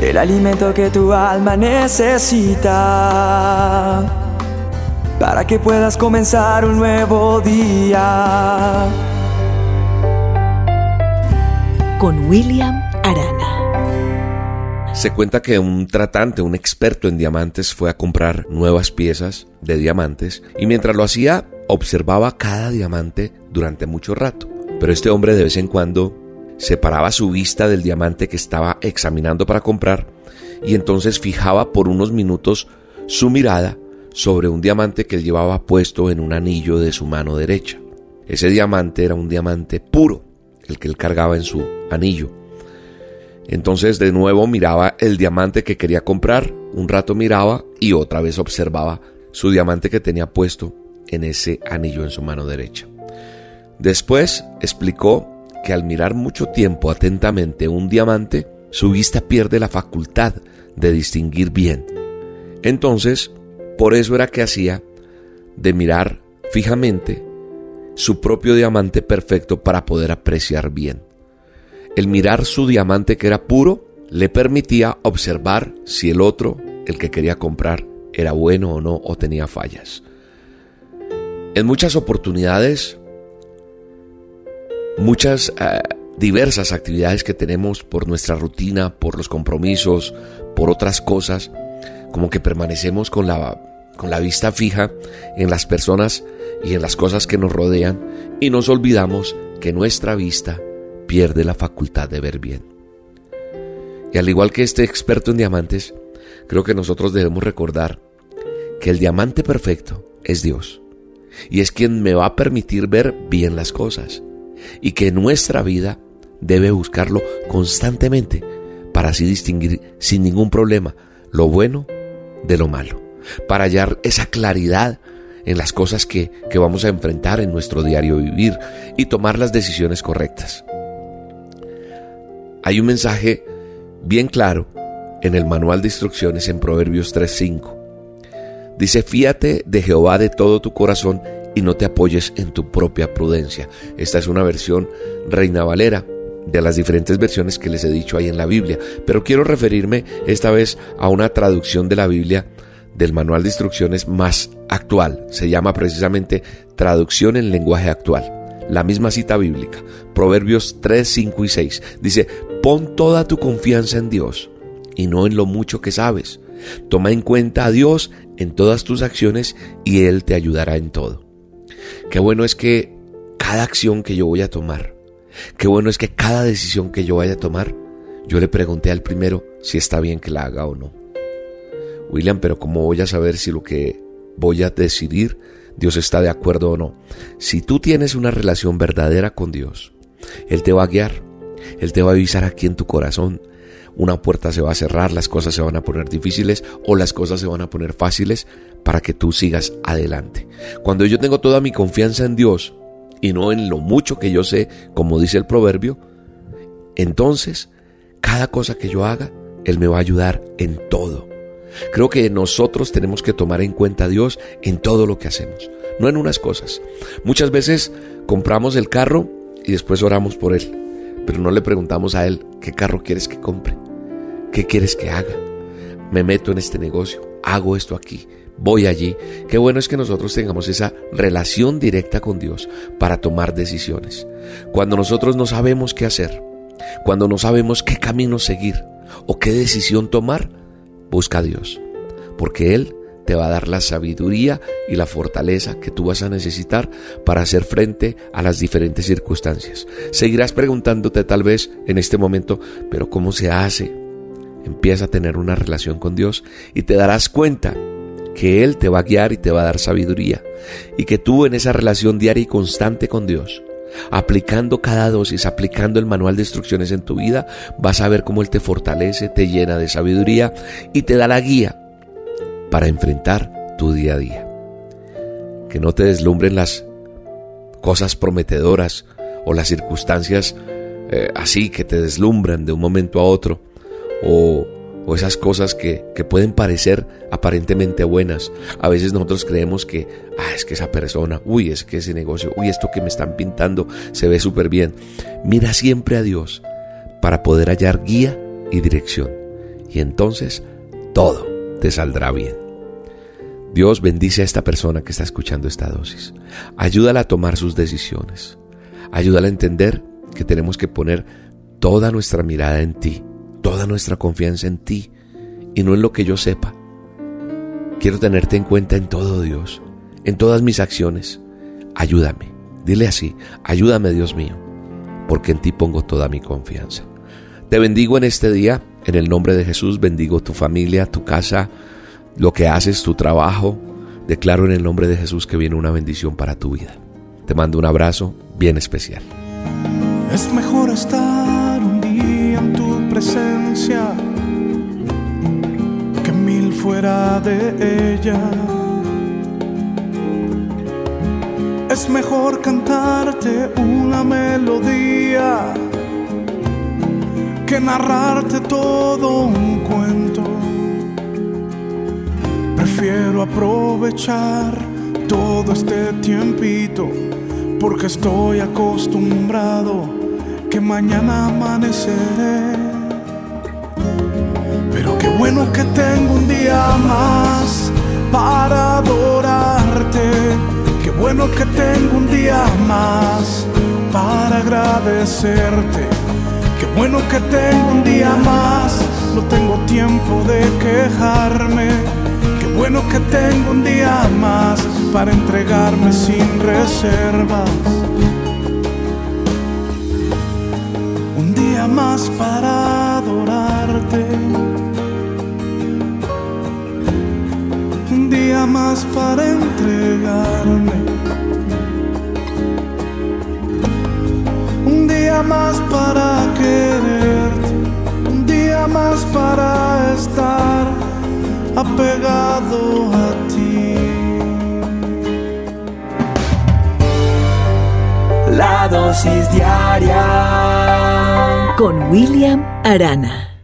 el alimento que tu alma necesita para que puedas comenzar un nuevo día. Con William Arana. Se cuenta que un tratante, un experto en diamantes, fue a comprar nuevas piezas de diamantes y mientras lo hacía observaba cada diamante durante mucho rato. Pero este hombre de vez en cuando separaba su vista del diamante que estaba examinando para comprar y entonces fijaba por unos minutos su mirada sobre un diamante que él llevaba puesto en un anillo de su mano derecha. Ese diamante era un diamante puro, el que él cargaba en su anillo. Entonces de nuevo miraba el diamante que quería comprar, un rato miraba y otra vez observaba su diamante que tenía puesto en ese anillo en su mano derecha. Después explicó que al mirar mucho tiempo atentamente un diamante, su vista pierde la facultad de distinguir bien. Entonces, por eso era que hacía de mirar fijamente su propio diamante perfecto para poder apreciar bien. El mirar su diamante que era puro le permitía observar si el otro, el que quería comprar, era bueno o no o tenía fallas. En muchas oportunidades, muchas eh, diversas actividades que tenemos por nuestra rutina, por los compromisos, por otras cosas, como que permanecemos con la, con la vista fija en las personas y en las cosas que nos rodean y nos olvidamos que nuestra vista pierde la facultad de ver bien. Y al igual que este experto en diamantes, creo que nosotros debemos recordar que el diamante perfecto es Dios y es quien me va a permitir ver bien las cosas y que nuestra vida debe buscarlo constantemente para así distinguir sin ningún problema lo bueno de lo malo, para hallar esa claridad en las cosas que, que vamos a enfrentar en nuestro diario vivir y tomar las decisiones correctas. Hay un mensaje bien claro en el manual de instrucciones en Proverbios 3.5. Dice, fíate de Jehová de todo tu corazón y no te apoyes en tu propia prudencia. Esta es una versión Reina Valera de las diferentes versiones que les he dicho ahí en la Biblia, pero quiero referirme esta vez a una traducción de la Biblia del manual de instrucciones más actual. Se llama precisamente traducción en lenguaje actual la misma cita bíblica, Proverbios 3, 5 y 6. Dice, pon toda tu confianza en Dios y no en lo mucho que sabes. Toma en cuenta a Dios en todas tus acciones y Él te ayudará en todo. Qué bueno es que cada acción que yo voy a tomar, qué bueno es que cada decisión que yo vaya a tomar, yo le pregunté al primero si está bien que la haga o no. William, pero ¿cómo voy a saber si lo que voy a decidir Dios está de acuerdo o no. Si tú tienes una relación verdadera con Dios, Él te va a guiar, Él te va a avisar aquí en tu corazón. Una puerta se va a cerrar, las cosas se van a poner difíciles o las cosas se van a poner fáciles para que tú sigas adelante. Cuando yo tengo toda mi confianza en Dios y no en lo mucho que yo sé, como dice el proverbio, entonces cada cosa que yo haga, Él me va a ayudar en todo. Creo que nosotros tenemos que tomar en cuenta a Dios en todo lo que hacemos, no en unas cosas. Muchas veces compramos el carro y después oramos por él, pero no le preguntamos a él qué carro quieres que compre, qué quieres que haga. Me meto en este negocio, hago esto aquí, voy allí. Qué bueno es que nosotros tengamos esa relación directa con Dios para tomar decisiones. Cuando nosotros no sabemos qué hacer, cuando no sabemos qué camino seguir o qué decisión tomar, Busca a Dios, porque Él te va a dar la sabiduría y la fortaleza que tú vas a necesitar para hacer frente a las diferentes circunstancias. Seguirás preguntándote tal vez en este momento, pero ¿cómo se hace? Empieza a tener una relación con Dios y te darás cuenta que Él te va a guiar y te va a dar sabiduría y que tú en esa relación diaria y constante con Dios aplicando cada dosis, aplicando el manual de instrucciones en tu vida, vas a ver cómo Él te fortalece, te llena de sabiduría y te da la guía para enfrentar tu día a día. Que no te deslumbren las cosas prometedoras o las circunstancias eh, así que te deslumbran de un momento a otro o o esas cosas que, pueden parecer aparentemente buenas. A veces nosotros creemos que, ah, es que esa persona, uy, es que ese negocio, uy, esto que me están pintando se ve súper bien. Mira siempre a Dios para poder hallar guía y dirección. y entonces todo te saldrá bien. Dios bendice a esta persona que está escuchando esta dosis. Ayúdala a tomar sus decisiones. Ayúdala a entender que tenemos que poner toda nuestra mirada en ti, toda nuestra confianza en ti y no en lo que yo sepa. Quiero tenerte en cuenta en todo, Dios, en todas mis acciones. Ayúdame, dile así, ayúdame, Dios mío, porque en ti pongo toda mi confianza. Te bendigo en este día, en el nombre de Jesús, bendigo tu familia, tu casa, lo que haces, tu trabajo. Declaro en el nombre de Jesús que viene una bendición para tu vida. Te mando un abrazo bien especial. Es mejor estar un presencia que mil fuera de ella. Es mejor cantarte una melodía que narrarte todo un cuento. Prefiero aprovechar todo este tiempito porque estoy acostumbrado que mañana amaneceré. Bueno que tengo un día más para adorarte. Qué bueno que tengo un día más para agradecerte. Qué bueno que tengo un día más, no tengo tiempo de quejarme. Qué bueno que tengo un día más para entregarme sin reservas. Un día más para adorarte. Día más para entregarme. Un día más para quererte. Un día más para estar apegado a ti. La dosis diaria Con William Arana.